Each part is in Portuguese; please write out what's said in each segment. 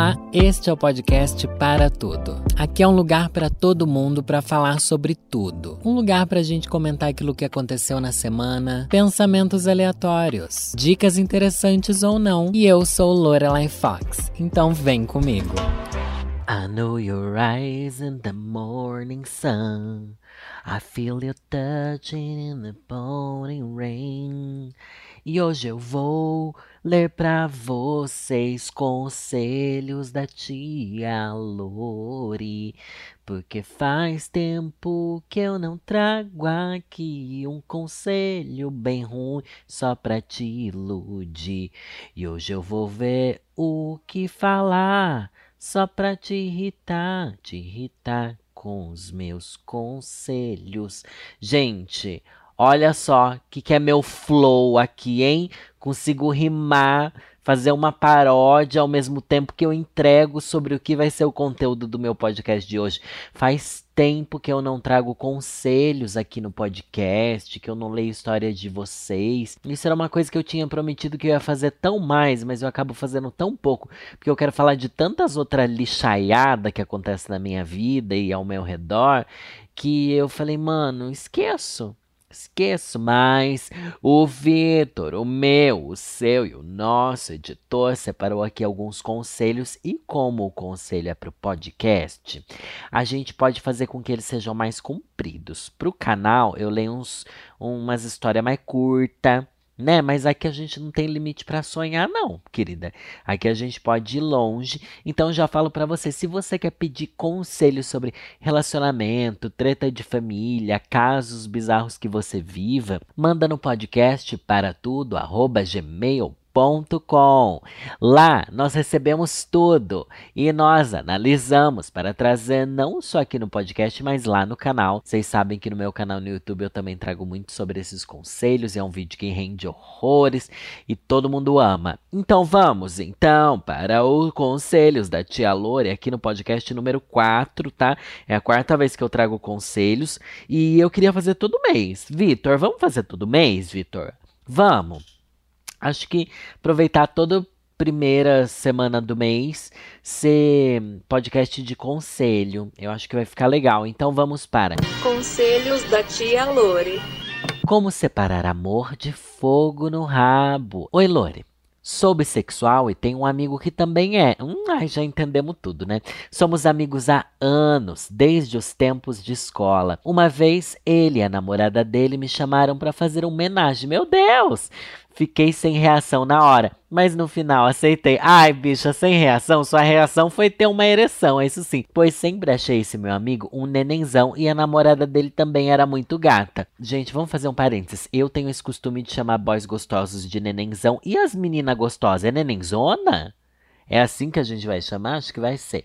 Olá, este é o podcast Para Tudo. Aqui é um lugar para todo mundo para falar sobre tudo. Um lugar para a gente comentar aquilo que aconteceu na semana, pensamentos aleatórios, dicas interessantes ou não. E eu sou Lorelai Fox, então vem comigo. I know your eyes in the morning sun. I feel you touching in the pouring rain. E hoje eu vou ler para vocês conselhos da tia Lori, porque faz tempo que eu não trago aqui um conselho bem ruim só pra te iludir. E hoje eu vou ver o que falar só pra te irritar, te irritar com os meus conselhos. Gente, Olha só que que é meu flow aqui, hein? Consigo rimar, fazer uma paródia ao mesmo tempo que eu entrego sobre o que vai ser o conteúdo do meu podcast de hoje. Faz tempo que eu não trago conselhos aqui no podcast, que eu não leio história de vocês. Isso era uma coisa que eu tinha prometido que eu ia fazer tão mais, mas eu acabo fazendo tão pouco, porque eu quero falar de tantas outras lixaiadas que acontece na minha vida e ao meu redor, que eu falei, mano, esqueço. Esqueço mais. O Vitor, o meu, o seu e o nosso editor separou aqui alguns conselhos e como o conselho é para o podcast, a gente pode fazer com que eles sejam mais compridos. Para o canal, eu leio uns, umas histórias mais curtas né? Mas aqui a gente não tem limite para sonhar, não, querida. Aqui a gente pode ir longe. Então já falo para você, se você quer pedir conselhos sobre relacionamento, treta de família, casos bizarros que você viva, manda no podcast para tudo Lá nós recebemos tudo e nós analisamos para trazer não só aqui no podcast, mas lá no canal. Vocês sabem que no meu canal no YouTube eu também trago muito sobre esses conselhos, é um vídeo que rende horrores e todo mundo ama. Então vamos então para os conselhos da tia Lore aqui no podcast número 4, tá? É a quarta vez que eu trago conselhos e eu queria fazer todo mês. Vitor, vamos fazer todo mês, Vitor? Vamos. Acho que aproveitar toda primeira semana do mês ser podcast de conselho. Eu acho que vai ficar legal. Então vamos para Conselhos da tia Lore. Como separar amor de fogo no rabo? Oi, Lore. Sou bissexual e tenho um amigo que também é. Hum, ai, já entendemos tudo, né? Somos amigos há anos, desde os tempos de escola. Uma vez, ele e a namorada dele me chamaram para fazer um homenagem. Meu Deus! Fiquei sem reação na hora, mas no final aceitei. Ai, bicha, sem reação? Sua reação foi ter uma ereção, é isso sim. Pois sempre achei esse meu amigo um nenenzão e a namorada dele também era muito gata. Gente, vamos fazer um parênteses. Eu tenho esse costume de chamar boys gostosos de nenenzão e as meninas gostosas é nenenzona? É assim que a gente vai chamar? Acho que vai ser.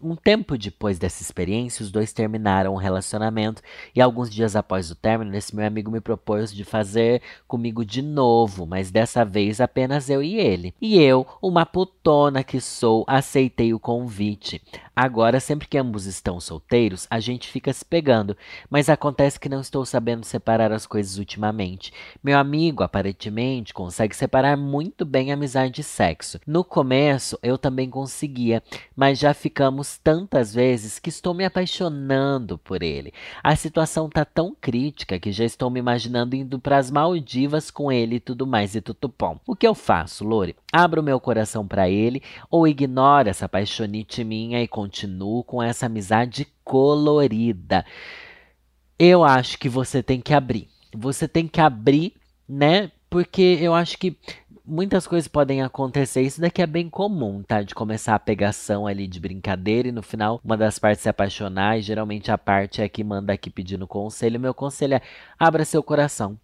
Um tempo depois dessa experiência, os dois terminaram o relacionamento e alguns dias após o término, esse meu amigo me propôs de fazer comigo de novo, mas dessa vez apenas eu e ele. E eu, uma putona que sou, aceitei o convite. Agora, sempre que ambos estão solteiros, a gente fica se pegando, mas acontece que não estou sabendo separar as coisas ultimamente. Meu amigo, aparentemente, consegue separar muito bem amizade e sexo. No começo, eu também conseguia, mas já ficamos tantas vezes que estou me apaixonando por ele. A situação tá tão crítica que já estou me imaginando indo para as Maldivas com ele e tudo mais e tutupom. O que eu faço, Lore? Abro meu coração para ele ou ignoro essa paixonite minha e continuo com essa amizade colorida. Eu acho que você tem que abrir. Você tem que abrir, né? Porque eu acho que muitas coisas podem acontecer. Isso daqui é bem comum, tá? De começar a pegação ali de brincadeira e no final uma das partes se apaixonar. E geralmente a parte é que manda aqui pedindo conselho. Meu conselho é abra seu coração.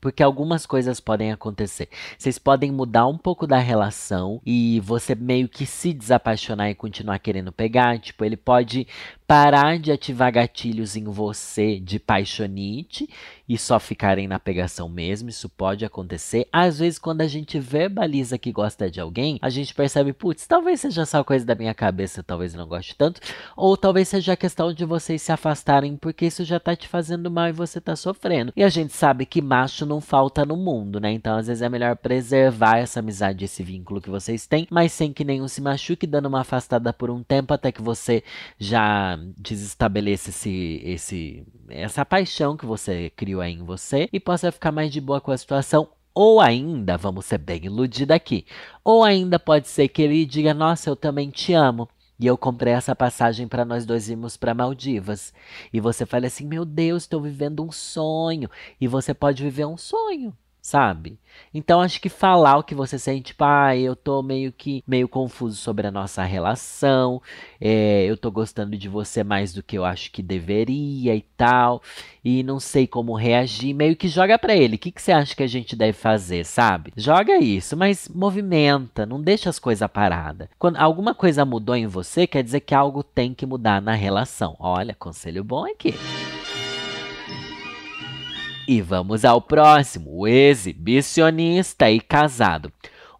Porque algumas coisas podem acontecer. Vocês podem mudar um pouco da relação e você meio que se desapaixonar e continuar querendo pegar. Tipo, ele pode parar de ativar gatilhos em você de paixonite e só ficarem na pegação mesmo. Isso pode acontecer. Às vezes, quando a gente verbaliza que gosta de alguém, a gente percebe, putz, talvez seja só coisa da minha cabeça, talvez não goste tanto, ou talvez seja a questão de vocês se afastarem porque isso já tá te fazendo mal e você tá sofrendo. E a gente sabe que macho não falta no mundo, né? Então, às vezes é melhor preservar essa amizade, esse vínculo que vocês têm, mas sem que nenhum se machuque, dando uma afastada por um tempo até que você já desestabeleça esse, esse, essa paixão que você criou aí em você e possa ficar mais de boa com a situação. Ou ainda, vamos ser bem iludidos aqui, ou ainda pode ser que ele diga: Nossa, eu também te amo. E eu comprei essa passagem para nós dois irmos para Maldivas. E você fala assim: Meu Deus, estou vivendo um sonho. E você pode viver um sonho sabe? Então acho que falar o que você sente, tipo, ah, eu tô meio que meio confuso sobre a nossa relação, é, eu tô gostando de você mais do que eu acho que deveria e tal, e não sei como reagir, meio que joga para ele. O que, que você acha que a gente deve fazer, sabe? Joga isso, mas movimenta, não deixa as coisas paradas. Quando alguma coisa mudou em você, quer dizer que algo tem que mudar na relação. Olha, conselho bom aqui. E vamos ao próximo, o exibicionista e casado.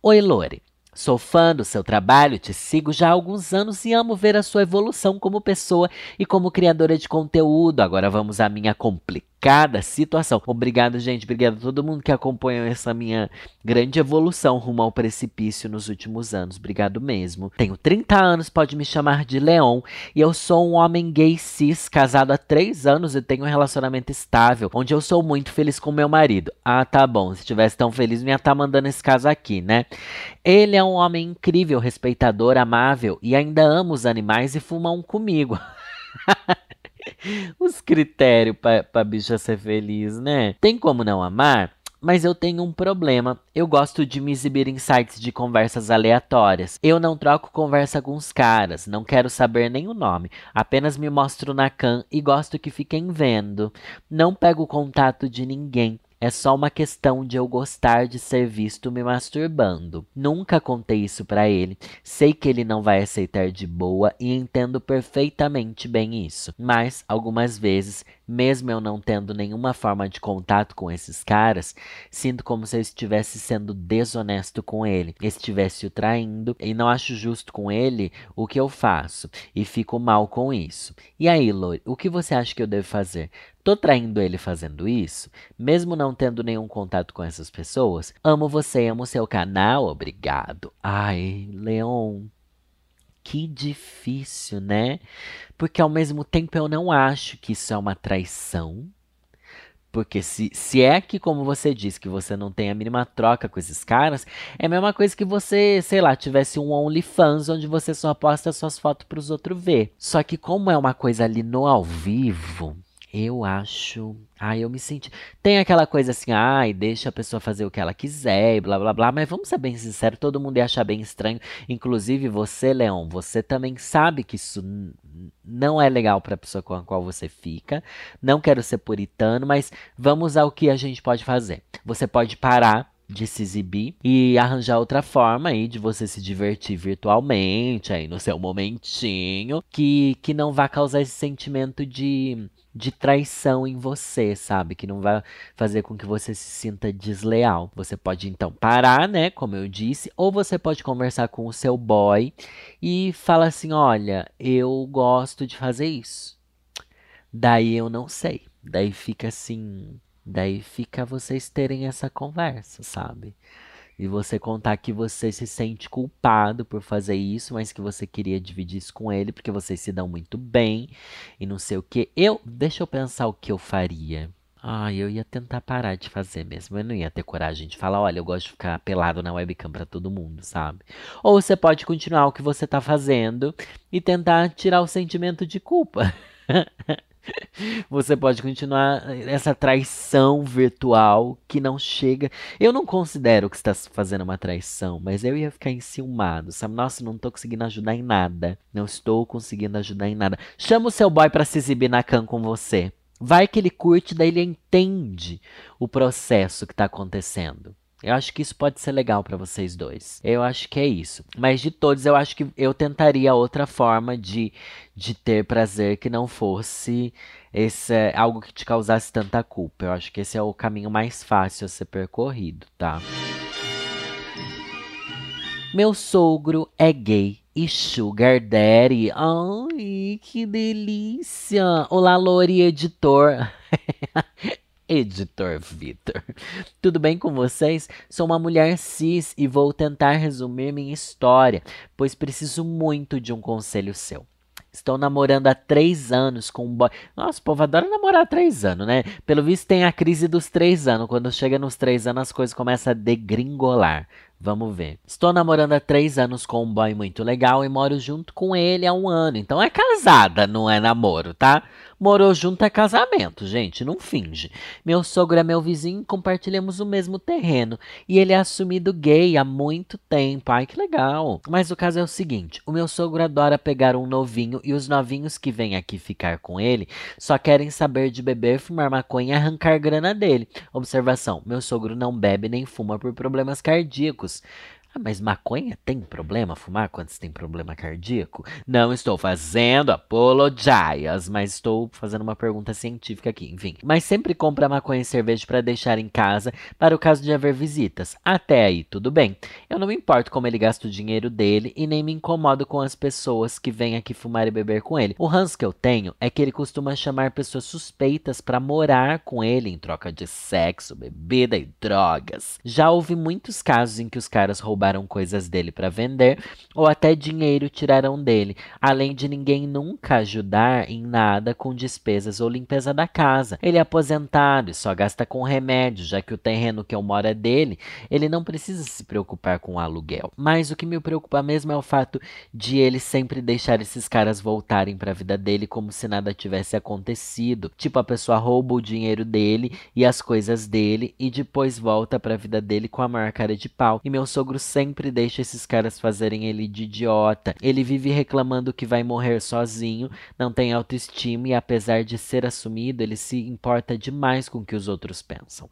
Oi, Lore. Sou fã do seu trabalho, te sigo já há alguns anos e amo ver a sua evolução como pessoa e como criadora de conteúdo. Agora vamos à minha complicada cada situação. Obrigado, gente. Obrigado a todo mundo que acompanhou essa minha grande evolução rumo ao precipício nos últimos anos. Obrigado mesmo. Tenho 30 anos, pode me chamar de Leon. E eu sou um homem gay cis, casado há 3 anos e tenho um relacionamento estável, onde eu sou muito feliz com meu marido. Ah, tá bom. Se tivesse tão feliz, não ia estar tá mandando esse caso aqui, né? Ele é um homem incrível, respeitador, amável e ainda ama os animais e fuma um comigo. Os critérios pra, pra bicha ser feliz, né? Tem como não amar? Mas eu tenho um problema. Eu gosto de me exibir em sites de conversas aleatórias. Eu não troco conversa com os caras, não quero saber nem o nome. Apenas me mostro na can e gosto que fiquem vendo. Não pego contato de ninguém. É só uma questão de eu gostar de ser visto me masturbando. Nunca contei isso para ele. Sei que ele não vai aceitar de boa e entendo perfeitamente bem isso. Mas algumas vezes, mesmo eu não tendo nenhuma forma de contato com esses caras, sinto como se eu estivesse sendo desonesto com ele, estivesse o traindo e não acho justo com ele o que eu faço e fico mal com isso. E aí, Lori, o que você acha que eu devo fazer? Tô traindo ele fazendo isso, mesmo não tendo nenhum contato com essas pessoas. Amo você, amo seu canal, obrigado. Ai, Leon, que difícil, né? Porque ao mesmo tempo eu não acho que isso é uma traição. Porque se, se é que, como você disse, que você não tem a mínima troca com esses caras, é a mesma coisa que você, sei lá, tivesse um OnlyFans onde você só posta suas fotos para os outros ver. Só que como é uma coisa ali no ao vivo, eu acho. Ai, eu me senti. Tem aquela coisa assim, ai, deixa a pessoa fazer o que ela quiser e blá blá blá. Mas vamos ser bem sinceros, todo mundo ia achar bem estranho. Inclusive você, Leon, você também sabe que isso não é legal para a pessoa com a qual você fica. Não quero ser puritano, mas vamos ao que a gente pode fazer. Você pode parar de se exibir e arranjar outra forma aí de você se divertir virtualmente aí no seu momentinho que, que não vá causar esse sentimento de de traição em você, sabe? Que não vai fazer com que você se sinta desleal. Você pode então parar, né? Como eu disse, ou você pode conversar com o seu boy e falar assim: olha, eu gosto de fazer isso. Daí eu não sei. Daí fica assim. Daí fica vocês terem essa conversa, sabe? e você contar que você se sente culpado por fazer isso, mas que você queria dividir isso com ele porque vocês se dão muito bem e não sei o que. Eu, deixa eu pensar o que eu faria. Ah, eu ia tentar parar de fazer mesmo. Eu não ia ter coragem de falar, olha, eu gosto de ficar pelado na webcam para todo mundo, sabe? Ou você pode continuar o que você tá fazendo e tentar tirar o sentimento de culpa. Você pode continuar essa traição virtual que não chega. Eu não considero que está fazendo uma traição, mas eu ia ficar enciumado, sabe? Nossa, não estou conseguindo ajudar em nada. Não estou conseguindo ajudar em nada. Chama o seu boy para se exibir na cam com você. Vai que ele curte, daí ele entende o processo que está acontecendo. Eu acho que isso pode ser legal para vocês dois. Eu acho que é isso. Mas de todos, eu acho que eu tentaria outra forma de, de ter prazer que não fosse esse é algo que te causasse tanta culpa. Eu acho que esse é o caminho mais fácil a ser percorrido, tá? Meu sogro é gay e sugar daddy. Ai, que delícia! Olá, Lori, editor. Editor Vitor. Tudo bem com vocês? Sou uma mulher cis e vou tentar resumir minha história, pois preciso muito de um conselho seu. Estou namorando há três anos com um boy. Nossa, o povo adora namorar há três anos, né? Pelo visto tem a crise dos três anos. Quando chega nos três anos, as coisas começam a degringolar. Vamos ver. Estou namorando há três anos com um boy muito legal e moro junto com ele há um ano. Então é casada, não é namoro, tá? Morou junto é casamento, gente, não finge. Meu sogro é meu vizinho compartilhamos o mesmo terreno. E ele é assumido gay há muito tempo. Ai, que legal. Mas o caso é o seguinte: o meu sogro adora pegar um novinho e os novinhos que vêm aqui ficar com ele só querem saber de beber, fumar maconha e arrancar grana dele. Observação: meu sogro não bebe nem fuma por problemas cardíacos ricos ah, mas maconha tem problema fumar quando você tem problema cardíaco? Não estou fazendo apologias, mas estou fazendo uma pergunta científica aqui, enfim. Mas sempre compra maconha e cerveja para deixar em casa para o caso de haver visitas. Até aí, tudo bem. Eu não me importo como ele gasta o dinheiro dele e nem me incomodo com as pessoas que vêm aqui fumar e beber com ele. O ranço que eu tenho é que ele costuma chamar pessoas suspeitas para morar com ele em troca de sexo, bebida e drogas. Já houve muitos casos em que os caras roubaram roubaram coisas dele para vender ou até dinheiro tiraram dele, além de ninguém nunca ajudar em nada com despesas ou limpeza da casa. Ele é aposentado e só gasta com remédio, já que o terreno que eu moro é dele, ele não precisa se preocupar com o aluguel. Mas o que me preocupa mesmo é o fato de ele sempre deixar esses caras voltarem para a vida dele como se nada tivesse acontecido. Tipo, a pessoa rouba o dinheiro dele e as coisas dele e depois volta para a vida dele com a maior cara de pau. E meu sogro sempre deixa esses caras fazerem ele de idiota. Ele vive reclamando que vai morrer sozinho, não tem autoestima e apesar de ser assumido, ele se importa demais com o que os outros pensam.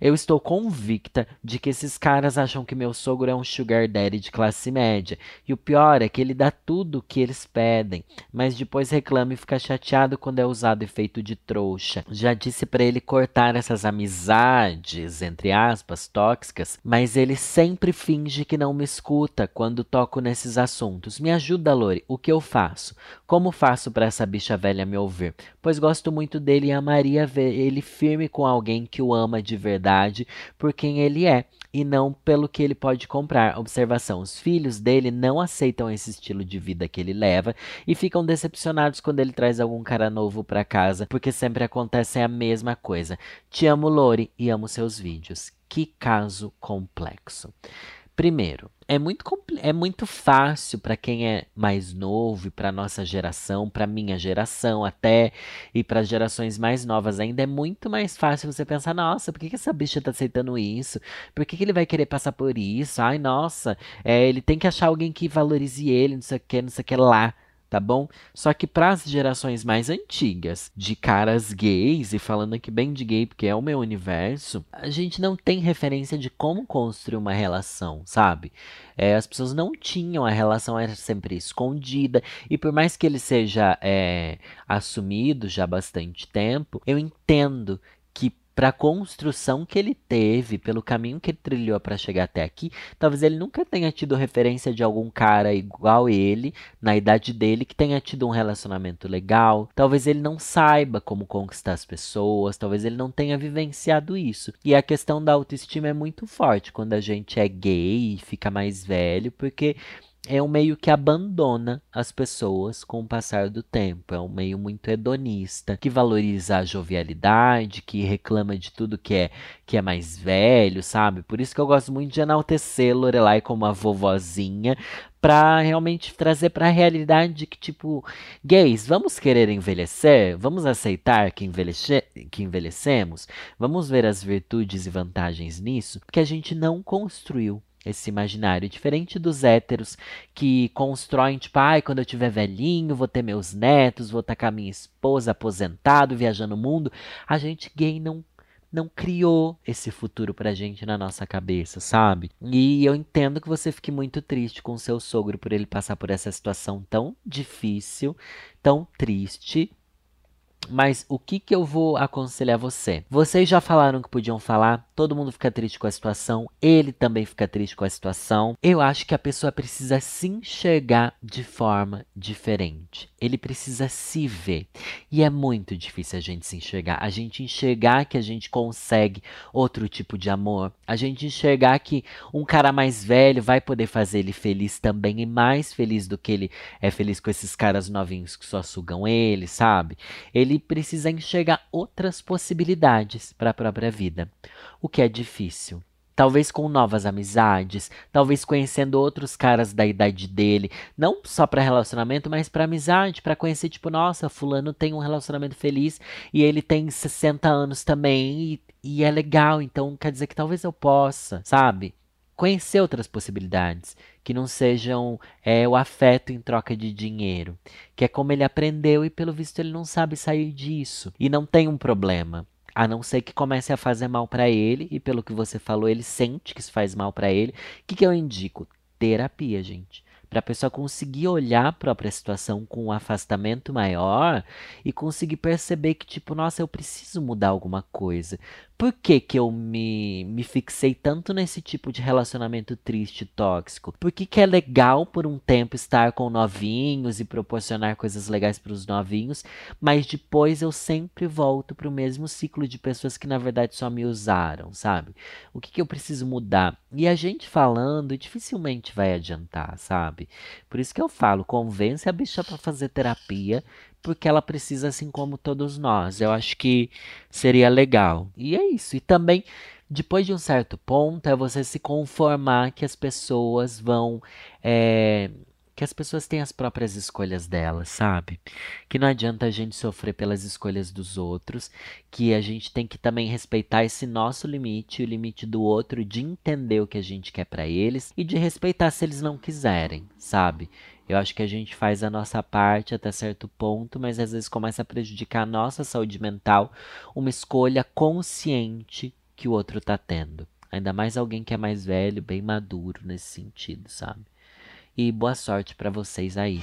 Eu estou convicta de que esses caras acham que meu sogro é um sugar daddy de classe média. E o pior é que ele dá tudo o que eles pedem, mas depois reclama e fica chateado quando é usado e feito de trouxa. Já disse para ele cortar essas amizades, entre aspas, tóxicas, mas ele sempre finge finge que não me escuta quando toco nesses assuntos. Me ajuda, Lori. O que eu faço? Como faço para essa bicha velha me ouvir? Pois gosto muito dele e amaria ver ele firme com alguém que o ama de verdade por quem ele é e não pelo que ele pode comprar. Observação: os filhos dele não aceitam esse estilo de vida que ele leva e ficam decepcionados quando ele traz algum cara novo para casa, porque sempre acontece a mesma coisa. Te amo, Lori, e amo seus vídeos. Que caso complexo. Primeiro, é muito, é muito fácil para quem é mais novo e para nossa geração, para minha geração até, e para gerações mais novas ainda, é muito mais fácil você pensar: nossa, por que, que essa bicha tá aceitando isso? Por que, que ele vai querer passar por isso? Ai, nossa, é, ele tem que achar alguém que valorize ele, não sei o que, não sei o que lá tá bom? Só que para as gerações mais antigas, de caras gays, e falando aqui bem de gay porque é o meu universo, a gente não tem referência de como construir uma relação, sabe? É, as pessoas não tinham, a relação era sempre escondida, e por mais que ele seja é, assumido já há bastante tempo, eu entendo para a construção que ele teve, pelo caminho que ele trilhou para chegar até aqui, talvez ele nunca tenha tido referência de algum cara igual ele, na idade dele, que tenha tido um relacionamento legal. Talvez ele não saiba como conquistar as pessoas, talvez ele não tenha vivenciado isso. E a questão da autoestima é muito forte quando a gente é gay e fica mais velho, porque é um meio que abandona as pessoas com o passar do tempo. É um meio muito hedonista, que valoriza a jovialidade, que reclama de tudo que é que é mais velho, sabe? Por isso que eu gosto muito de enaltecer Lorelai como a vovozinha, para realmente trazer para a realidade que tipo, gays, vamos querer envelhecer? Vamos aceitar que, envelhece que envelhecemos? Vamos ver as virtudes e vantagens nisso? Porque a gente não construiu esse imaginário. Diferente dos héteros que constroem, tipo, ai, quando eu tiver velhinho, vou ter meus netos, vou estar com a minha esposa aposentado, viajando o mundo. A gente gay não não criou esse futuro pra gente na nossa cabeça, sabe? E eu entendo que você fique muito triste com o seu sogro por ele passar por essa situação tão difícil, tão triste, mas o que, que eu vou aconselhar você? Vocês já falaram que podiam falar, todo mundo fica triste com a situação, ele também fica triste com a situação. Eu acho que a pessoa precisa se enxergar de forma diferente. Ele precisa se ver. E é muito difícil a gente se enxergar. A gente enxergar que a gente consegue outro tipo de amor. A gente enxergar que um cara mais velho vai poder fazer ele feliz também e mais feliz do que ele é feliz com esses caras novinhos que só sugam ele, sabe? Ele precisa enxergar outras possibilidades para a própria vida, o que é difícil. Talvez com novas amizades, talvez conhecendo outros caras da idade dele, não só para relacionamento, mas para amizade, para conhecer tipo, nossa, fulano tem um relacionamento feliz e ele tem 60 anos também e, e é legal, então quer dizer que talvez eu possa, sabe? conhecer outras possibilidades que não sejam é, o afeto em troca de dinheiro, que é como ele aprendeu e pelo visto ele não sabe sair disso e não tem um problema. A não ser que comece a fazer mal para ele, e pelo que você falou, ele sente que isso faz mal para ele. O que, que eu indico? Terapia, gente para a pessoa conseguir olhar a própria situação com um afastamento maior e conseguir perceber que, tipo, nossa, eu preciso mudar alguma coisa. Por que, que eu me, me fixei tanto nesse tipo de relacionamento triste e tóxico? Por que, que é legal por um tempo estar com novinhos e proporcionar coisas legais para os novinhos, mas depois eu sempre volto para o mesmo ciclo de pessoas que na verdade só me usaram, sabe? O que, que eu preciso mudar? E a gente falando dificilmente vai adiantar, sabe? Por isso que eu falo, convence a bicha para fazer terapia, porque ela precisa, assim como todos nós. Eu acho que seria legal. E é isso. E também, depois de um certo ponto, é você se conformar que as pessoas vão. É, que as pessoas têm as próprias escolhas delas, sabe? Que não adianta a gente sofrer pelas escolhas dos outros, que a gente tem que também respeitar esse nosso limite, o limite do outro, de entender o que a gente quer para eles e de respeitar se eles não quiserem, sabe? Eu acho que a gente faz a nossa parte até certo ponto, mas às vezes começa a prejudicar a nossa saúde mental uma escolha consciente que o outro tá tendo. Ainda mais alguém que é mais velho, bem maduro nesse sentido, sabe? E boa sorte para vocês aí.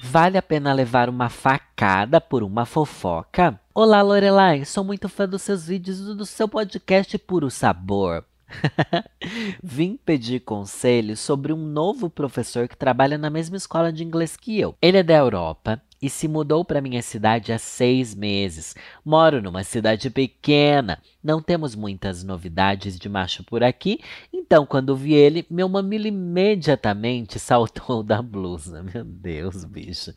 Vale a pena levar uma facada por uma fofoca? Olá, Lorelai, sou muito fã dos seus vídeos e do seu podcast Puro Sabor. Vim pedir conselho sobre um novo professor que trabalha na mesma escola de inglês que eu. Ele é da Europa e se mudou para minha cidade há seis meses. Moro numa cidade pequena, não temos muitas novidades de macho por aqui, então quando vi ele, meu mamilo imediatamente saltou da blusa. Meu Deus, bicho,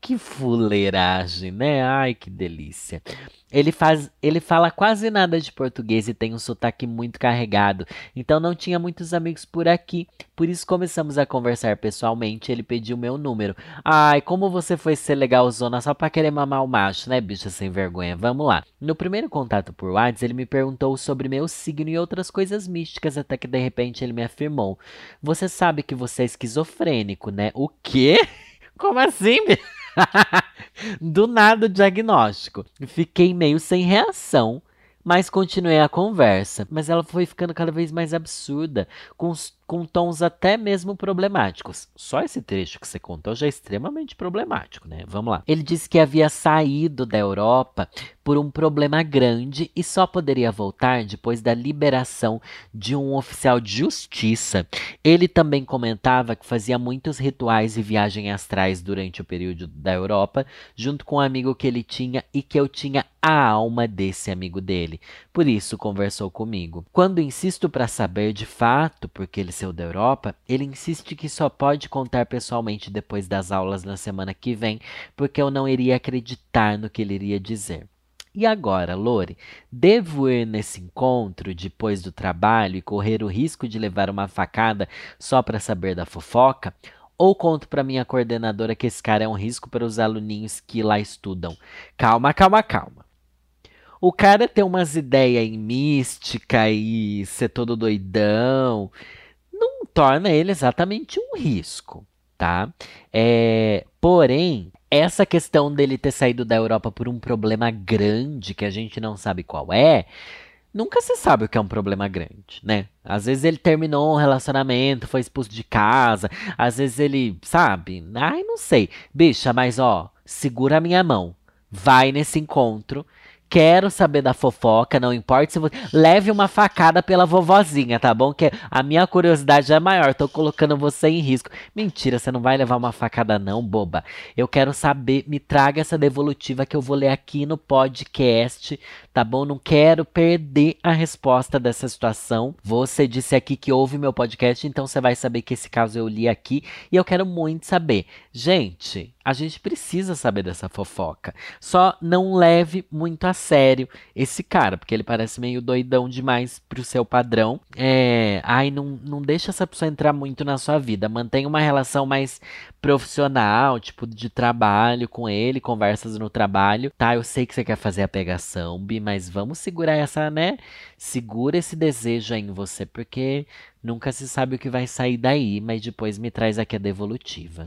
que fuleiragem, né? Ai, que delícia. Ele, faz, ele fala quase nada de português e tem um sotaque muito carregado, então não tinha muitos amigos por aqui. Por isso começamos a conversar pessoalmente. Ele pediu meu número. Ai, como você foi ser legalzona só pra querer mamar o macho, né, bicha sem vergonha? Vamos lá. No primeiro contato por WhatsApp, ele me perguntou sobre meu signo e outras coisas místicas, até que de repente ele me afirmou: Você sabe que você é esquizofrênico, né? O quê? Como assim? Do nada o diagnóstico. Fiquei meio sem reação, mas continuei a conversa. Mas ela foi ficando cada vez mais absurda, com, com tons até mesmo problemáticos. Só esse trecho que você contou já é extremamente problemático, né? Vamos lá. Ele disse que havia saído da Europa por um problema grande e só poderia voltar depois da liberação de um oficial de justiça. Ele também comentava que fazia muitos rituais e viagens astrais durante o período da Europa, junto com um amigo que ele tinha e que eu tinha a alma desse amigo dele. Por isso conversou comigo. Quando insisto para saber de fato porque ele saiu da Europa, ele insiste que só pode contar pessoalmente depois das aulas na semana que vem, porque eu não iria acreditar no que ele iria dizer. E agora, Lore, devo ir nesse encontro depois do trabalho e correr o risco de levar uma facada só para saber da fofoca? Ou conto para minha coordenadora que esse cara é um risco para os aluninhos que lá estudam? Calma, calma, calma. O cara tem umas ideias em mística e ser todo doidão, não torna ele exatamente um risco, tá? É, porém, essa questão dele ter saído da Europa por um problema grande que a gente não sabe qual é, nunca se sabe o que é um problema grande, né? Às vezes ele terminou um relacionamento, foi expulso de casa, às vezes ele, sabe? Ai, não sei. Bicha, mas ó, segura a minha mão. Vai nesse encontro quero saber da fofoca, não importa se você. Leve uma facada pela vovozinha, tá bom? Que a minha curiosidade é maior, tô colocando você em risco. Mentira, você não vai levar uma facada, não, boba. Eu quero saber, me traga essa devolutiva que eu vou ler aqui no podcast, tá bom? Não quero perder a resposta dessa situação. Você disse aqui que ouve meu podcast, então você vai saber que esse caso eu li aqui e eu quero muito saber. Gente, a gente precisa saber dessa fofoca. Só não leve muito a sério esse cara, porque ele parece meio doidão demais pro seu padrão. É, ai, não, não deixa essa pessoa entrar muito na sua vida. Mantenha uma relação mais profissional, tipo de trabalho com ele, conversas no trabalho. Tá, eu sei que você quer fazer a pegação, Bi, mas vamos segurar essa, né? Segura esse desejo aí em você, porque nunca se sabe o que vai sair daí, mas depois me traz aqui a devolutiva.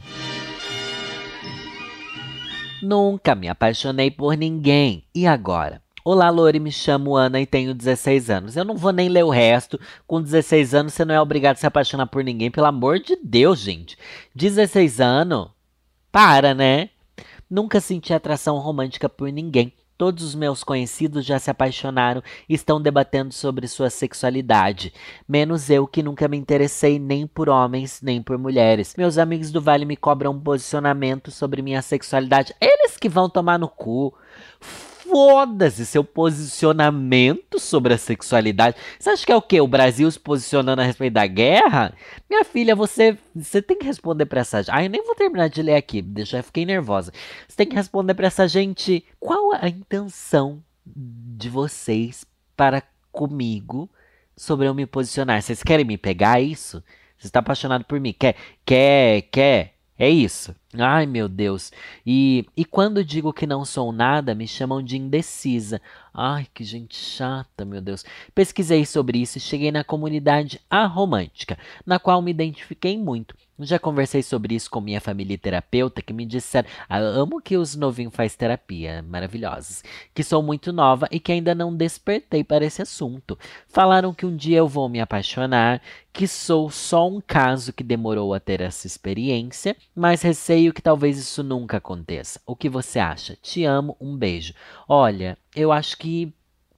Nunca me apaixonei por ninguém. E agora? Olá, Lori, me chamo Ana e tenho 16 anos. Eu não vou nem ler o resto. Com 16 anos, você não é obrigado a se apaixonar por ninguém, pelo amor de Deus, gente. 16 anos? Para, né? Nunca senti atração romântica por ninguém. Todos os meus conhecidos já se apaixonaram e estão debatendo sobre sua sexualidade. Menos eu que nunca me interessei nem por homens nem por mulheres. Meus amigos do Vale me cobram um posicionamento sobre minha sexualidade. Eles que vão tomar no cu foda-se seu posicionamento sobre a sexualidade. Você acha que é o quê? O Brasil se posicionando a respeito da guerra? Minha filha, você, você tem que responder para essa. Ah, eu nem vou terminar de ler aqui, deixa eu fiquei nervosa. Você tem que responder para essa gente qual a intenção de vocês para comigo sobre eu me posicionar. Vocês querem me pegar isso? Você está apaixonado por mim? Quer, quer, quer? É isso. Ai, meu Deus. E, e quando digo que não sou nada, me chamam de indecisa. Ai, que gente chata, meu Deus. Pesquisei sobre isso e cheguei na comunidade aromântica, na qual me identifiquei muito. Já conversei sobre isso com minha família terapeuta, que me disseram, ah, amo que os novinhos faz terapia, maravilhosos, que sou muito nova e que ainda não despertei para esse assunto. Falaram que um dia eu vou me apaixonar, que sou só um caso que demorou a ter essa experiência, mas receio que talvez isso nunca aconteça. O que você acha? Te amo, um beijo. Olha, eu acho que,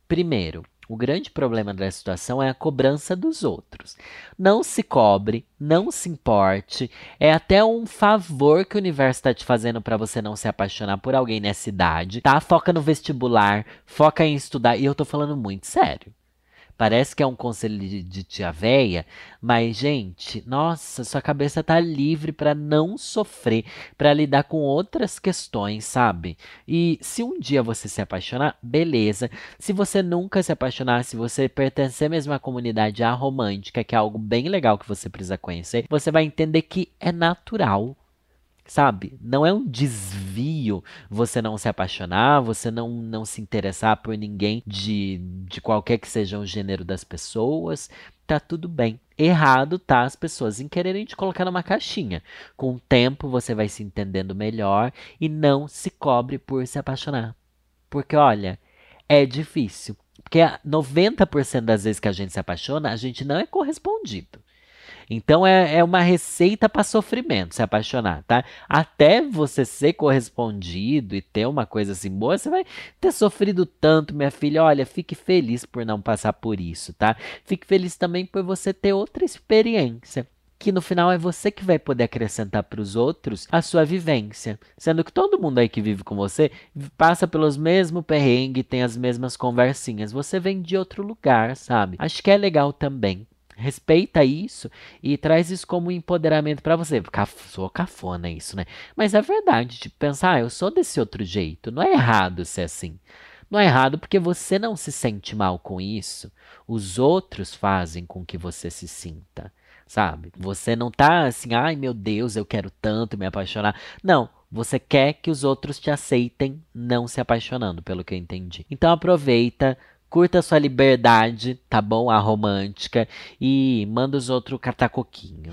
primeiro, o grande problema da situação é a cobrança dos outros. Não se cobre, não se importe. É até um favor que o universo está te fazendo para você não se apaixonar por alguém nessa idade, tá? Foca no vestibular, foca em estudar. E eu tô falando muito sério. Parece que é um conselho de, de tia véia, mas gente, nossa, sua cabeça tá livre para não sofrer, para lidar com outras questões, sabe? E se um dia você se apaixonar, beleza. Se você nunca se apaixonar, se você pertencer mesmo à comunidade romântica, que é algo bem legal que você precisa conhecer, você vai entender que é natural Sabe? Não é um desvio você não se apaixonar, você não, não se interessar por ninguém de, de qualquer que seja o gênero das pessoas. Tá tudo bem. Errado tá as pessoas em quererem te colocar numa caixinha. Com o tempo você vai se entendendo melhor e não se cobre por se apaixonar. Porque olha, é difícil. Porque 90% das vezes que a gente se apaixona, a gente não é correspondido. Então é, é uma receita para sofrimento, se apaixonar, tá? Até você ser correspondido e ter uma coisa assim boa, você vai ter sofrido tanto, minha filha. Olha, fique feliz por não passar por isso, tá? Fique feliz também por você ter outra experiência que no final é você que vai poder acrescentar para os outros a sua vivência. Sendo que todo mundo aí que vive com você passa pelos mesmos perrengues, tem as mesmas conversinhas. Você vem de outro lugar, sabe? Acho que é legal também. Respeita isso e traz isso como empoderamento para você. Caf sou cafona isso, né? Mas é verdade, tipo, pensar, ah, eu sou desse outro jeito. Não é errado ser assim. Não é errado porque você não se sente mal com isso. Os outros fazem com que você se sinta, sabe? Você não tá assim, ai meu Deus, eu quero tanto me apaixonar. Não, você quer que os outros te aceitem não se apaixonando, pelo que eu entendi. Então aproveita, Curta sua liberdade, tá bom? A romântica. E manda os outros catar coquinho.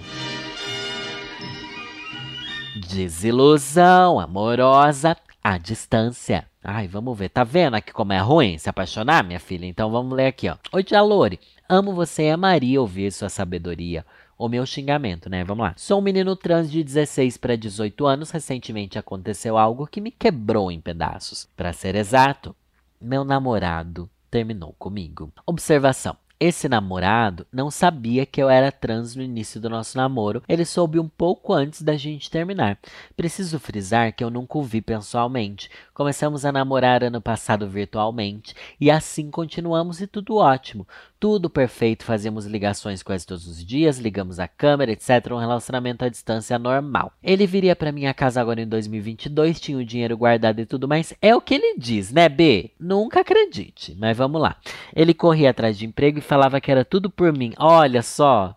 Desilusão amorosa à distância. Ai, vamos ver. Tá vendo aqui como é ruim se apaixonar, minha filha? Então vamos ler aqui, ó. Oi, Tia Lore. Amo você e amaria ouvir sua sabedoria. O meu xingamento, né? Vamos lá. Sou um menino trans de 16 para 18 anos. Recentemente aconteceu algo que me quebrou em pedaços. Para ser exato, meu namorado terminou comigo. Observação. Esse namorado não sabia que eu era trans no início do nosso namoro. Ele soube um pouco antes da gente terminar. Preciso frisar que eu nunca o vi pessoalmente. Começamos a namorar ano passado virtualmente e assim continuamos e tudo ótimo. Tudo perfeito, fazemos ligações quase todos os dias, ligamos a câmera, etc. Um relacionamento à distância normal. Ele viria para minha casa agora em 2022, tinha o dinheiro guardado e tudo mais. É o que ele diz, né, B? Nunca acredite, mas vamos lá. Ele corria atrás de emprego e falava que era tudo por mim. Olha só.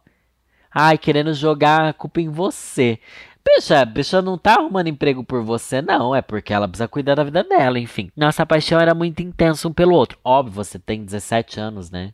Ai, querendo jogar a culpa em você. Bicha, bicha não tá arrumando emprego por você, não. É porque ela precisa cuidar da vida dela, enfim. Nossa paixão era muito intensa um pelo outro. Óbvio, você tem 17 anos, né?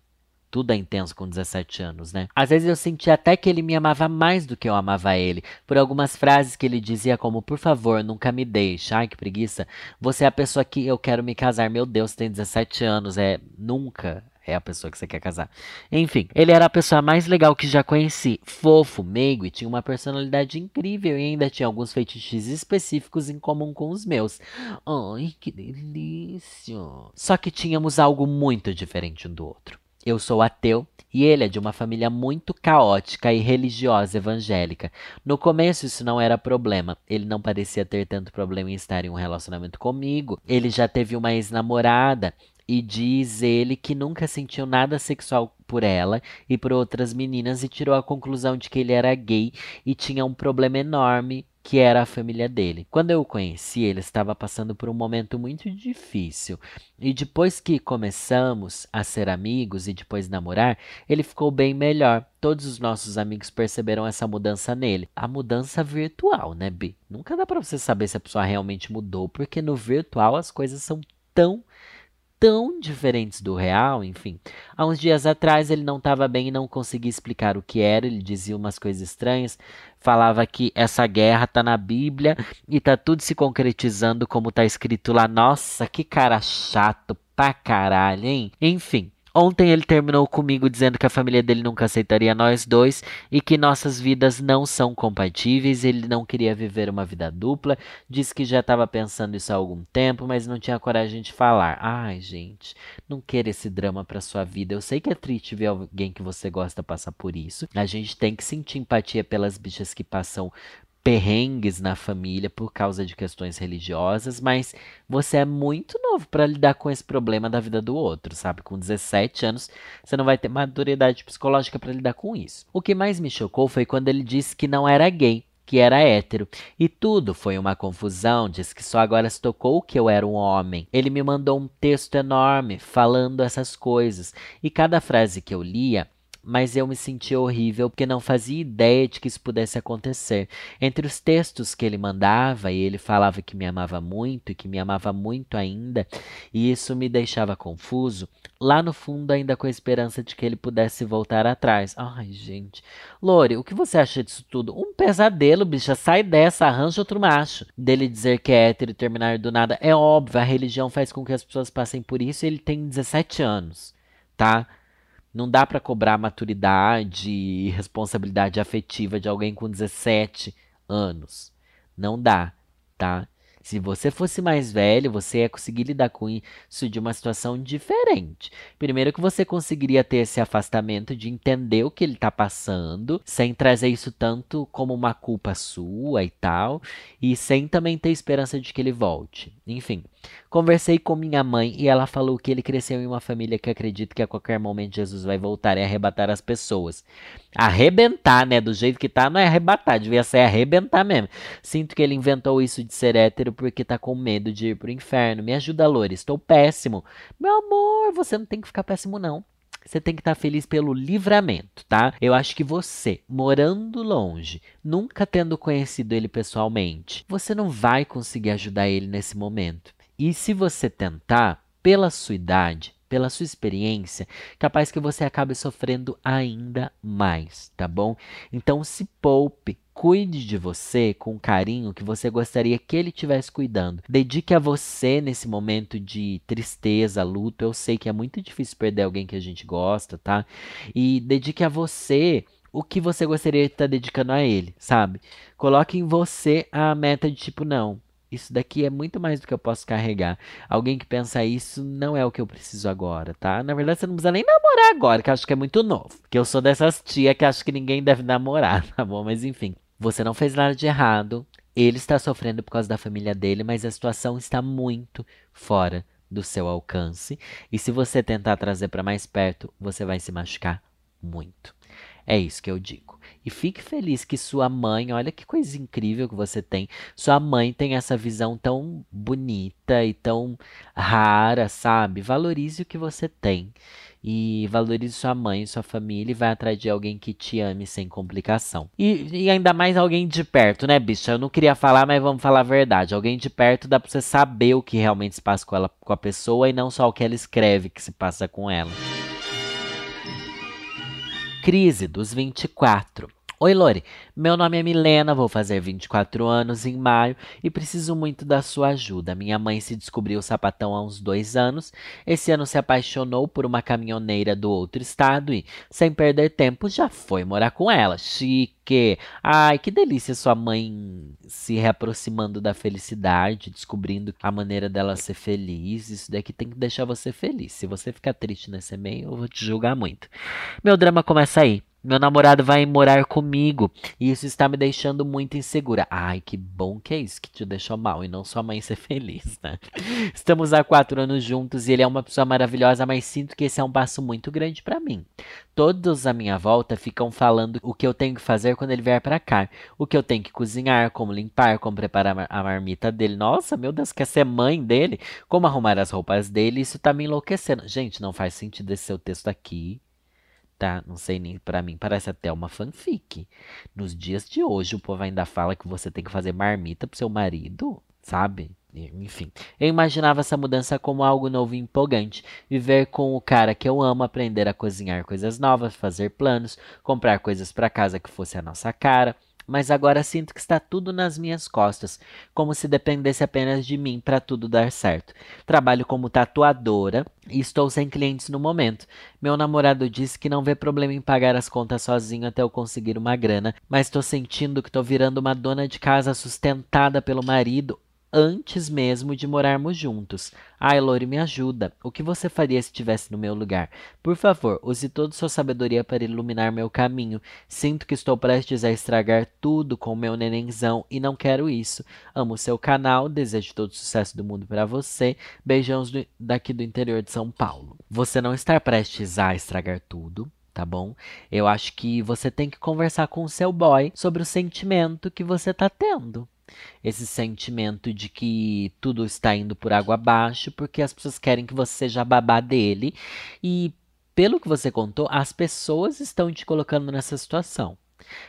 Tudo é intenso com 17 anos, né? Às vezes eu senti até que ele me amava mais do que eu amava ele, por algumas frases que ele dizia como, por favor, nunca me deixe. Ai, que preguiça. Você é a pessoa que eu quero me casar. Meu Deus, tem 17 anos. É nunca é a pessoa que você quer casar. Enfim, ele era a pessoa mais legal que já conheci. Fofo, meigo e tinha uma personalidade incrível e ainda tinha alguns feitiços específicos em comum com os meus. Ai, que delícia. Só que tínhamos algo muito diferente um do outro. Eu sou ateu e ele é de uma família muito caótica e religiosa evangélica. No começo isso não era problema. Ele não parecia ter tanto problema em estar em um relacionamento comigo. Ele já teve uma ex-namorada e diz ele que nunca sentiu nada sexual por ela e por outras meninas e tirou a conclusão de que ele era gay e tinha um problema enorme que era a família dele. Quando eu o conheci, ele estava passando por um momento muito difícil. E depois que começamos a ser amigos e depois namorar, ele ficou bem melhor. Todos os nossos amigos perceberam essa mudança nele. A mudança virtual, né, Bi? Nunca dá para você saber se a pessoa realmente mudou, porque no virtual as coisas são tão tão diferentes do real, enfim. Há uns dias atrás ele não estava bem e não conseguia explicar o que era, ele dizia umas coisas estranhas, falava que essa guerra tá na Bíblia e tá tudo se concretizando como tá escrito lá. Nossa, que cara chato pra caralho, hein? Enfim, Ontem ele terminou comigo dizendo que a família dele nunca aceitaria nós dois e que nossas vidas não são compatíveis. Ele não queria viver uma vida dupla. Disse que já estava pensando isso há algum tempo, mas não tinha coragem de falar. Ai, gente, não queira esse drama para sua vida. Eu sei que é triste ver alguém que você gosta passar por isso. A gente tem que sentir empatia pelas bichas que passam perrengues na família por causa de questões religiosas, mas você é muito novo para lidar com esse problema da vida do outro, sabe? Com 17 anos, você não vai ter maturidade psicológica para lidar com isso. O que mais me chocou foi quando ele disse que não era gay, que era hétero. E tudo foi uma confusão, diz que só agora se tocou que eu era um homem. Ele me mandou um texto enorme falando essas coisas, e cada frase que eu lia mas eu me senti horrível porque não fazia ideia de que isso pudesse acontecer. Entre os textos que ele mandava, e ele falava que me amava muito e que me amava muito ainda, e isso me deixava confuso, lá no fundo ainda com a esperança de que ele pudesse voltar atrás. Ai, gente. Lore, o que você acha disso tudo? Um pesadelo, bicha. Sai dessa, arranja outro macho. Dele dizer que é hétero e terminar do nada. É óbvio, a religião faz com que as pessoas passem por isso ele tem 17 anos, tá? Não dá para cobrar maturidade e responsabilidade afetiva de alguém com 17 anos. Não dá, tá? Se você fosse mais velho, você ia conseguir lidar com isso de uma situação diferente. Primeiro que você conseguiria ter esse afastamento de entender o que ele está passando, sem trazer isso tanto como uma culpa sua e tal, e sem também ter esperança de que ele volte. Enfim, conversei com minha mãe e ela falou que ele cresceu em uma família que acredita que a qualquer momento Jesus vai voltar e arrebatar as pessoas. Arrebentar, né? Do jeito que tá, não é arrebatar, devia ser arrebentar mesmo. Sinto que ele inventou isso de ser hétero porque tá com medo de ir pro inferno. Me ajuda, Lore, estou péssimo. Meu amor, você não tem que ficar péssimo, não. Você tem que estar tá feliz pelo livramento, tá? Eu acho que você, morando longe, nunca tendo conhecido ele pessoalmente, você não vai conseguir ajudar ele nesse momento. E se você tentar, pela sua idade, pela sua experiência, capaz que você acabe sofrendo ainda mais, tá bom? Então se poupe, Cuide de você com o carinho que você gostaria que ele tivesse cuidando. Dedique a você nesse momento de tristeza, luto. Eu sei que é muito difícil perder alguém que a gente gosta, tá? E dedique a você o que você gostaria de estar dedicando a ele, sabe? Coloque em você a meta de tipo, não, isso daqui é muito mais do que eu posso carregar. Alguém que pensa isso não é o que eu preciso agora, tá? Na verdade, você não precisa nem namorar agora, que eu acho que é muito novo. Que eu sou dessas tia que acho que ninguém deve namorar, tá bom? Mas enfim, você não fez nada de errado. Ele está sofrendo por causa da família dele, mas a situação está muito fora do seu alcance. E se você tentar trazer para mais perto, você vai se machucar muito. É isso que eu digo. E fique feliz que sua mãe, olha que coisa incrível que você tem. Sua mãe tem essa visão tão bonita e tão rara, sabe? Valorize o que você tem. E valorize sua mãe, sua família e vai atrás de alguém que te ame sem complicação. E, e ainda mais alguém de perto, né, bicha? Eu não queria falar, mas vamos falar a verdade. Alguém de perto dá pra você saber o que realmente se passa com ela, com a pessoa e não só o que ela escreve que se passa com ela. Crise dos 24. Oi, Lore. Meu nome é Milena, vou fazer 24 anos em maio e preciso muito da sua ajuda. Minha mãe se descobriu sapatão há uns dois anos. Esse ano se apaixonou por uma caminhoneira do outro estado e, sem perder tempo, já foi morar com ela. Chique! Ai, que delícia sua mãe se reaproximando da felicidade, descobrindo a maneira dela ser feliz. Isso daqui tem que deixar você feliz. Se você ficar triste nesse meio, eu vou te julgar muito. Meu drama começa aí. Meu namorado vai morar comigo e isso está me deixando muito insegura. Ai, que bom que é isso que te deixou mal e não sua mãe ser feliz, né? Estamos há quatro anos juntos e ele é uma pessoa maravilhosa, mas sinto que esse é um passo muito grande para mim. Todos à minha volta ficam falando o que eu tenho que fazer quando ele vier para cá, o que eu tenho que cozinhar, como limpar, como preparar a marmita dele. Nossa, meu Deus, quer ser mãe dele? Como arrumar as roupas dele? Isso tá me enlouquecendo. Gente, não faz sentido esse seu texto aqui tá? Não sei nem para mim, parece até uma fanfic. Nos dias de hoje o povo ainda fala que você tem que fazer marmita pro seu marido, sabe? Enfim, eu imaginava essa mudança como algo novo e empolgante. Viver com o cara que eu amo, aprender a cozinhar coisas novas, fazer planos, comprar coisas para casa que fosse a nossa cara mas agora sinto que está tudo nas minhas costas, como se dependesse apenas de mim para tudo dar certo. Trabalho como tatuadora e estou sem clientes no momento. Meu namorado disse que não vê problema em pagar as contas sozinho até eu conseguir uma grana, mas estou sentindo que estou virando uma dona de casa sustentada pelo marido antes mesmo de morarmos juntos. Ai, Lori, me ajuda. O que você faria se estivesse no meu lugar? Por favor, use toda sua sabedoria para iluminar meu caminho. Sinto que estou prestes a estragar tudo com meu nenenzão e não quero isso. Amo seu canal, desejo todo o sucesso do mundo para você. Beijões do, daqui do interior de São Paulo. Você não está prestes a estragar tudo, tá bom? Eu acho que você tem que conversar com o seu boy sobre o sentimento que você tá tendo esse sentimento de que tudo está indo por água abaixo, porque as pessoas querem que você seja babá dele. E pelo que você contou, as pessoas estão te colocando nessa situação.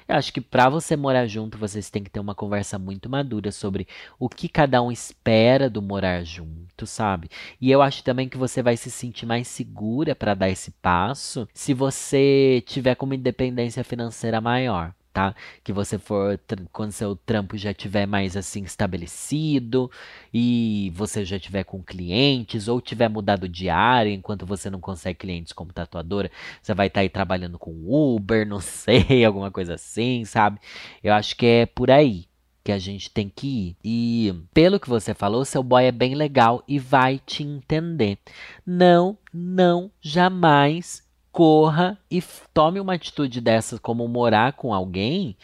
Eu acho que para você morar junto, vocês têm que ter uma conversa muito madura sobre o que cada um espera do morar junto, sabe? E eu acho também que você vai se sentir mais segura para dar esse passo se você tiver uma independência financeira maior tá? Que você for quando seu trampo já tiver mais assim estabelecido e você já tiver com clientes ou tiver mudado de área enquanto você não consegue clientes como tatuadora, você vai estar tá aí trabalhando com Uber, não sei, alguma coisa assim, sabe? Eu acho que é por aí que a gente tem que ir. E pelo que você falou, seu boy é bem legal e vai te entender. Não, não, jamais corra e tome uma atitude dessa como morar com alguém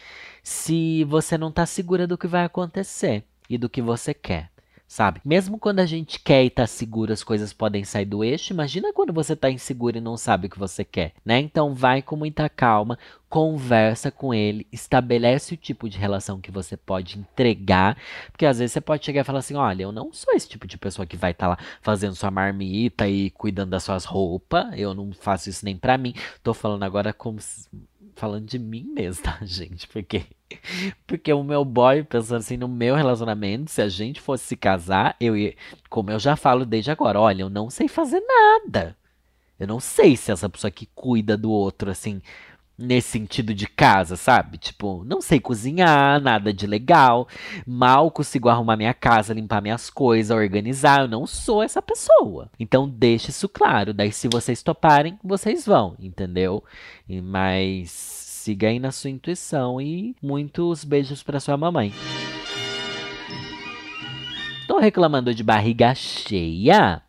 se você não está segura do que vai acontecer e do que você quer. Sabe? Mesmo quando a gente quer e tá seguro, as coisas podem sair do eixo. Imagina quando você tá inseguro e não sabe o que você quer, né? Então vai com muita calma, conversa com ele, estabelece o tipo de relação que você pode entregar, porque às vezes você pode chegar e falar assim: "Olha, eu não sou esse tipo de pessoa que vai estar tá lá fazendo sua marmita e cuidando das suas roupas. Eu não faço isso nem para mim. Tô falando agora como se falando de mim mesmo, tá, gente? Porque, porque o meu boy, pensando assim no meu relacionamento, se a gente fosse se casar, eu ia. Como eu já falo desde agora, olha, eu não sei fazer nada. Eu não sei se essa pessoa que cuida do outro, assim, nesse sentido de casa, sabe? Tipo, não sei cozinhar, nada de legal, mal consigo arrumar minha casa, limpar minhas coisas, organizar, eu não sou essa pessoa. Então deixe isso claro, daí se vocês toparem, vocês vão, entendeu? E, mas siga aí na sua intuição e muitos beijos para sua mamãe. Tô reclamando de barriga cheia?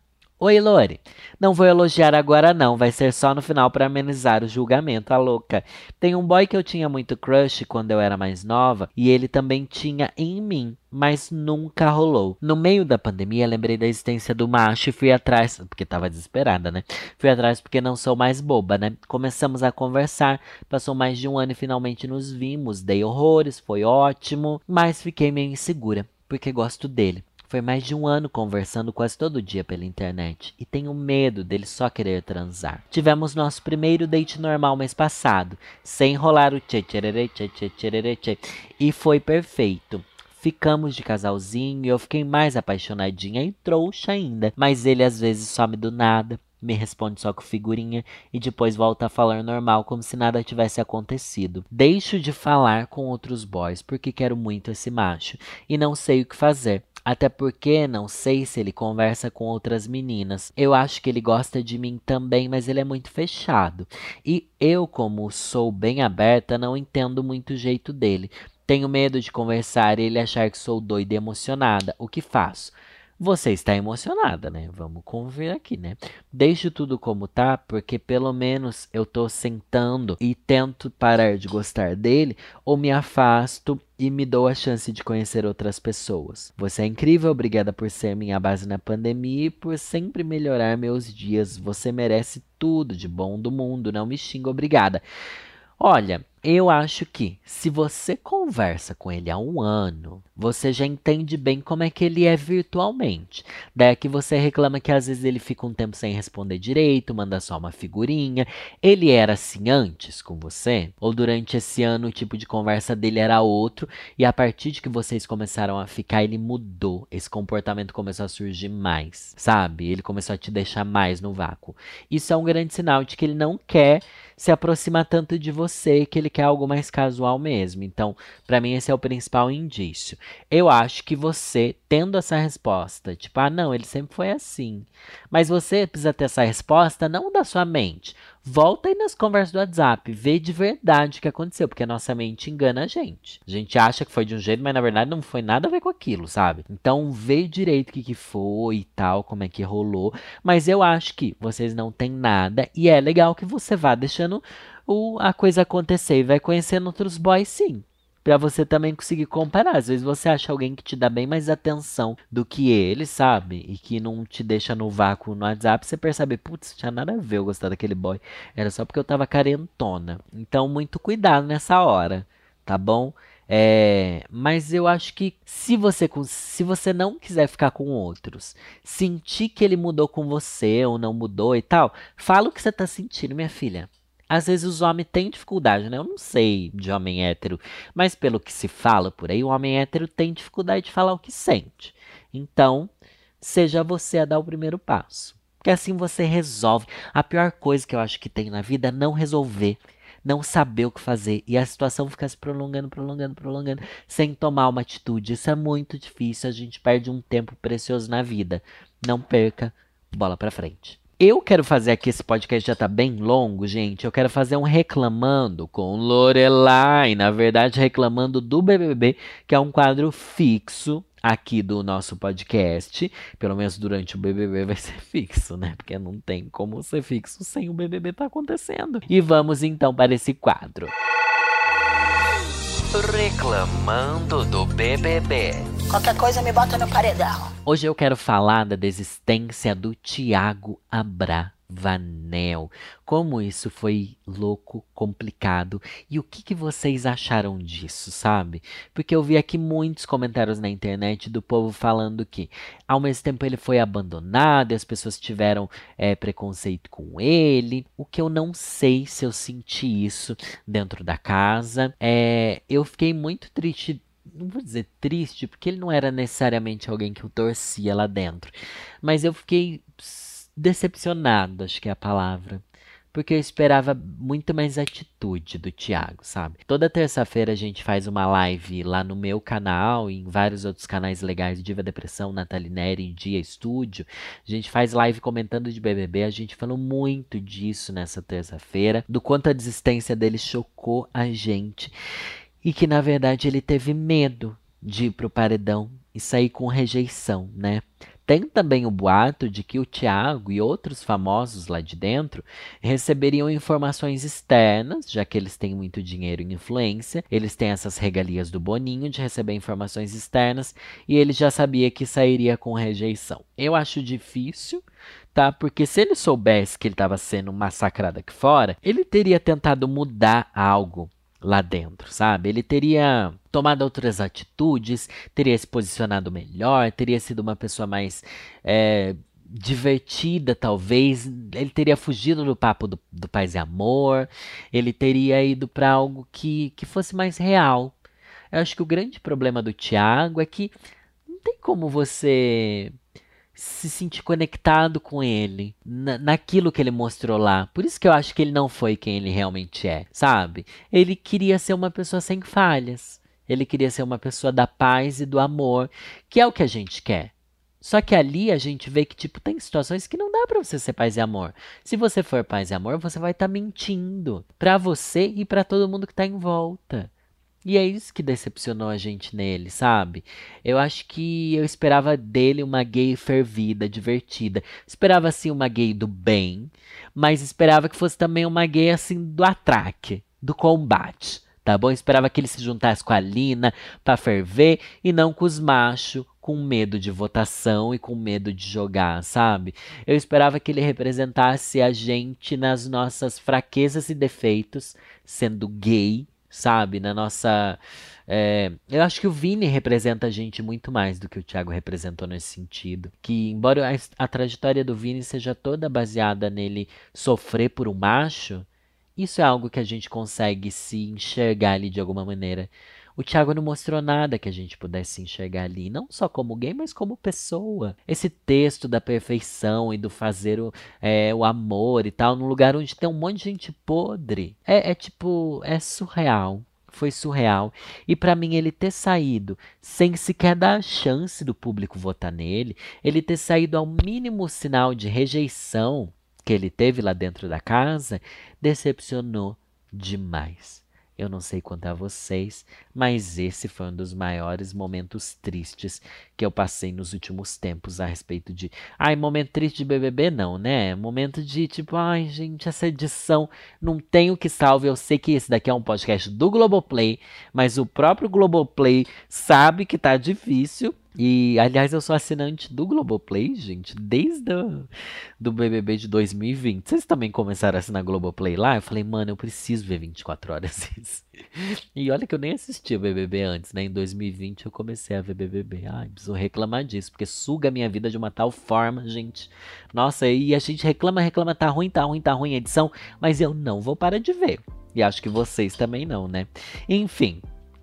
Oi, Lore. Não vou elogiar agora não, vai ser só no final para amenizar o julgamento, a louca. Tem um boy que eu tinha muito crush quando eu era mais nova e ele também tinha em mim, mas nunca rolou. No meio da pandemia, lembrei da existência do macho e fui atrás, porque tava desesperada, né? Fui atrás porque não sou mais boba, né? Começamos a conversar, passou mais de um ano e finalmente nos vimos, dei horrores, foi ótimo, mas fiquei meio insegura, porque gosto dele. Foi mais de um ano conversando quase todo dia pela internet e tenho medo dele só querer transar. Tivemos nosso primeiro date normal mês passado, sem rolar o tchê tchê tchê tchê tchê e foi perfeito. Ficamos de casalzinho e eu fiquei mais apaixonadinha e trouxa ainda, mas ele às vezes some do nada, me responde só com figurinha e depois volta a falar normal como se nada tivesse acontecido. Deixo de falar com outros boys porque quero muito esse macho e não sei o que fazer. Até porque não sei se ele conversa com outras meninas. Eu acho que ele gosta de mim também, mas ele é muito fechado. E eu, como sou bem aberta, não entendo muito o jeito dele. Tenho medo de conversar e ele achar que sou doida e emocionada. O que faço? Você está emocionada, né? Vamos convir aqui, né? Deixe tudo como tá, porque pelo menos eu tô sentando e tento parar de gostar dele, ou me afasto e me dou a chance de conhecer outras pessoas. Você é incrível, obrigada por ser minha base na pandemia e por sempre melhorar meus dias. Você merece tudo de bom do mundo, não me xinga, obrigada. Olha, eu acho que se você conversa com ele há um ano, você já entende bem como é que ele é virtualmente. Daí que você reclama que às vezes ele fica um tempo sem responder direito, manda só uma figurinha. Ele era assim antes com você? Ou durante esse ano o tipo de conversa dele era outro e a partir de que vocês começaram a ficar, ele mudou. Esse comportamento começou a surgir mais, sabe? Ele começou a te deixar mais no vácuo. Isso é um grande sinal de que ele não quer se aproximar tanto de você, que ele quer algo mais casual mesmo. Então, para mim, esse é o principal indício. Eu acho que você, tendo essa resposta, tipo, ah, não, ele sempre foi assim. Mas você precisa ter essa resposta não da sua mente. Volta aí nas conversas do WhatsApp, vê de verdade o que aconteceu, porque a nossa mente engana a gente. A gente acha que foi de um jeito, mas na verdade não foi nada a ver com aquilo, sabe? Então vê direito o que, que foi e tal, como é que rolou. Mas eu acho que vocês não têm nada e é legal que você vá deixando o, a coisa acontecer e vai conhecendo outros boys sim para você também conseguir comparar. Às vezes você acha alguém que te dá bem mais atenção do que ele, sabe? E que não te deixa no vácuo no WhatsApp, você percebe, putz, tinha nada a ver eu gostar daquele boy. Era só porque eu tava carentona. Então, muito cuidado nessa hora, tá bom? É, mas eu acho que se você, se você não quiser ficar com outros, sentir que ele mudou com você ou não mudou e tal, fala o que você tá sentindo, minha filha. Às vezes os homens têm dificuldade, né? Eu não sei de homem hétero, mas pelo que se fala por aí, o homem hétero tem dificuldade de falar o que sente. Então, seja você a dar o primeiro passo. Porque assim você resolve. A pior coisa que eu acho que tem na vida é não resolver, não saber o que fazer e a situação ficar se prolongando, prolongando, prolongando, sem tomar uma atitude. Isso é muito difícil, a gente perde um tempo precioso na vida. Não perca, bola para frente. Eu quero fazer aqui, esse podcast já tá bem longo, gente. Eu quero fazer um reclamando com Lorelai. Na verdade, reclamando do BBB, que é um quadro fixo aqui do nosso podcast. Pelo menos durante o BBB vai ser fixo, né? Porque não tem como ser fixo sem o BBB tá acontecendo. E vamos então para esse quadro. Reclamando do BBB. Qualquer coisa me bota no paredão. Hoje eu quero falar da desistência do Tiago Abra. Vanel. Como isso foi louco, complicado. E o que, que, vocês acharam disso, sabe? Porque eu vi aqui muitos comentários na internet do povo falando que, ao mesmo tempo, ele foi abandonado e as pessoas tiveram é, preconceito com ele. O que eu não sei se eu senti isso dentro da casa. É, eu fiquei muito triste não vou dizer triste, porque ele não era necessariamente alguém que eu torcia lá dentro. Mas eu fiquei decepcionado, acho que é a palavra porque eu esperava muito mais atitude do Thiago, sabe? Toda terça-feira a gente faz uma live lá no meu canal e em vários outros canais legais, Diva Depressão, Nathalie Neri, Dia Estúdio. A gente faz live comentando de BBB, a gente falou muito disso nessa terça-feira, do quanto a desistência dele chocou a gente e que na verdade ele teve medo de ir pro paredão e sair com rejeição, né? Tem também o boato de que o Tiago e outros famosos lá de dentro receberiam informações externas, já que eles têm muito dinheiro e influência, eles têm essas regalias do Boninho de receber informações externas e ele já sabia que sairia com rejeição. Eu acho difícil, tá? Porque se ele soubesse que ele estava sendo massacrado aqui fora, ele teria tentado mudar algo lá dentro, sabe? Ele teria tomado outras atitudes, teria se posicionado melhor, teria sido uma pessoa mais é, divertida, talvez. Ele teria fugido do papo do, do paz e amor, ele teria ido para algo que, que fosse mais real. Eu acho que o grande problema do Tiago é que não tem como você se sentir conectado com ele, na, naquilo que ele mostrou lá. Por isso que eu acho que ele não foi quem ele realmente é, sabe? Ele queria ser uma pessoa sem falhas. Ele queria ser uma pessoa da paz e do amor, que é o que a gente quer. Só que ali a gente vê que, tipo, tem situações que não dá para você ser paz e amor. Se você for paz e amor, você vai estar tá mentindo para você e para todo mundo que tá em volta. E é isso que decepcionou a gente nele, sabe? Eu acho que eu esperava dele uma gay fervida, divertida. Esperava assim uma gay do bem, mas esperava que fosse também uma gay assim do atraque, do combate, tá bom? Esperava que ele se juntasse com a Lina pra ferver e não com os machos com medo de votação e com medo de jogar, sabe? Eu esperava que ele representasse a gente nas nossas fraquezas e defeitos, sendo gay sabe? Na nossa. É, eu acho que o Vini representa a gente muito mais do que o Thiago representou nesse sentido. Que, embora a, a trajetória do Vini seja toda baseada nele sofrer por um macho, isso é algo que a gente consegue se enxergar ali de alguma maneira. O Thiago não mostrou nada que a gente pudesse enxergar ali, não só como gay, mas como pessoa. Esse texto da perfeição e do fazer o, é, o amor e tal, num lugar onde tem um monte de gente podre. É, é tipo, é surreal foi surreal. E para mim ele ter saído sem sequer dar a chance do público votar nele, ele ter saído ao mínimo sinal de rejeição que ele teve lá dentro da casa, decepcionou demais. Eu não sei quanto a vocês, mas esse foi um dos maiores momentos tristes que eu passei nos últimos tempos a respeito de. Ai, momento triste de BBB, não, né? Momento de tipo, ai, gente, essa edição não tem o que salve. Eu sei que esse daqui é um podcast do Globoplay, mas o próprio Globoplay sabe que tá difícil e, aliás, eu sou assinante do Globoplay, gente, desde o do BBB de 2020. Vocês também começaram a assinar Globoplay lá? Eu falei, mano, eu preciso ver 24 horas isso. E olha que eu nem assistia BBB antes, né? Em 2020 eu comecei a ver BBB. Ai, preciso reclamar disso, porque suga a minha vida de uma tal forma, gente. Nossa, e a gente reclama, reclama, tá ruim, tá ruim, tá ruim a edição, mas eu não vou parar de ver. E acho que vocês também não, né? Enfim,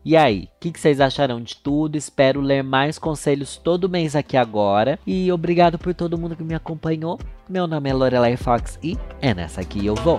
e aí, o que, que, vocês acharam de tudo? Espero ler mais conselhos todo mês aqui agora. E obrigado por todo mundo que me acompanhou. Meu nome é Lorelai Fox e é nessa aqui eu vou.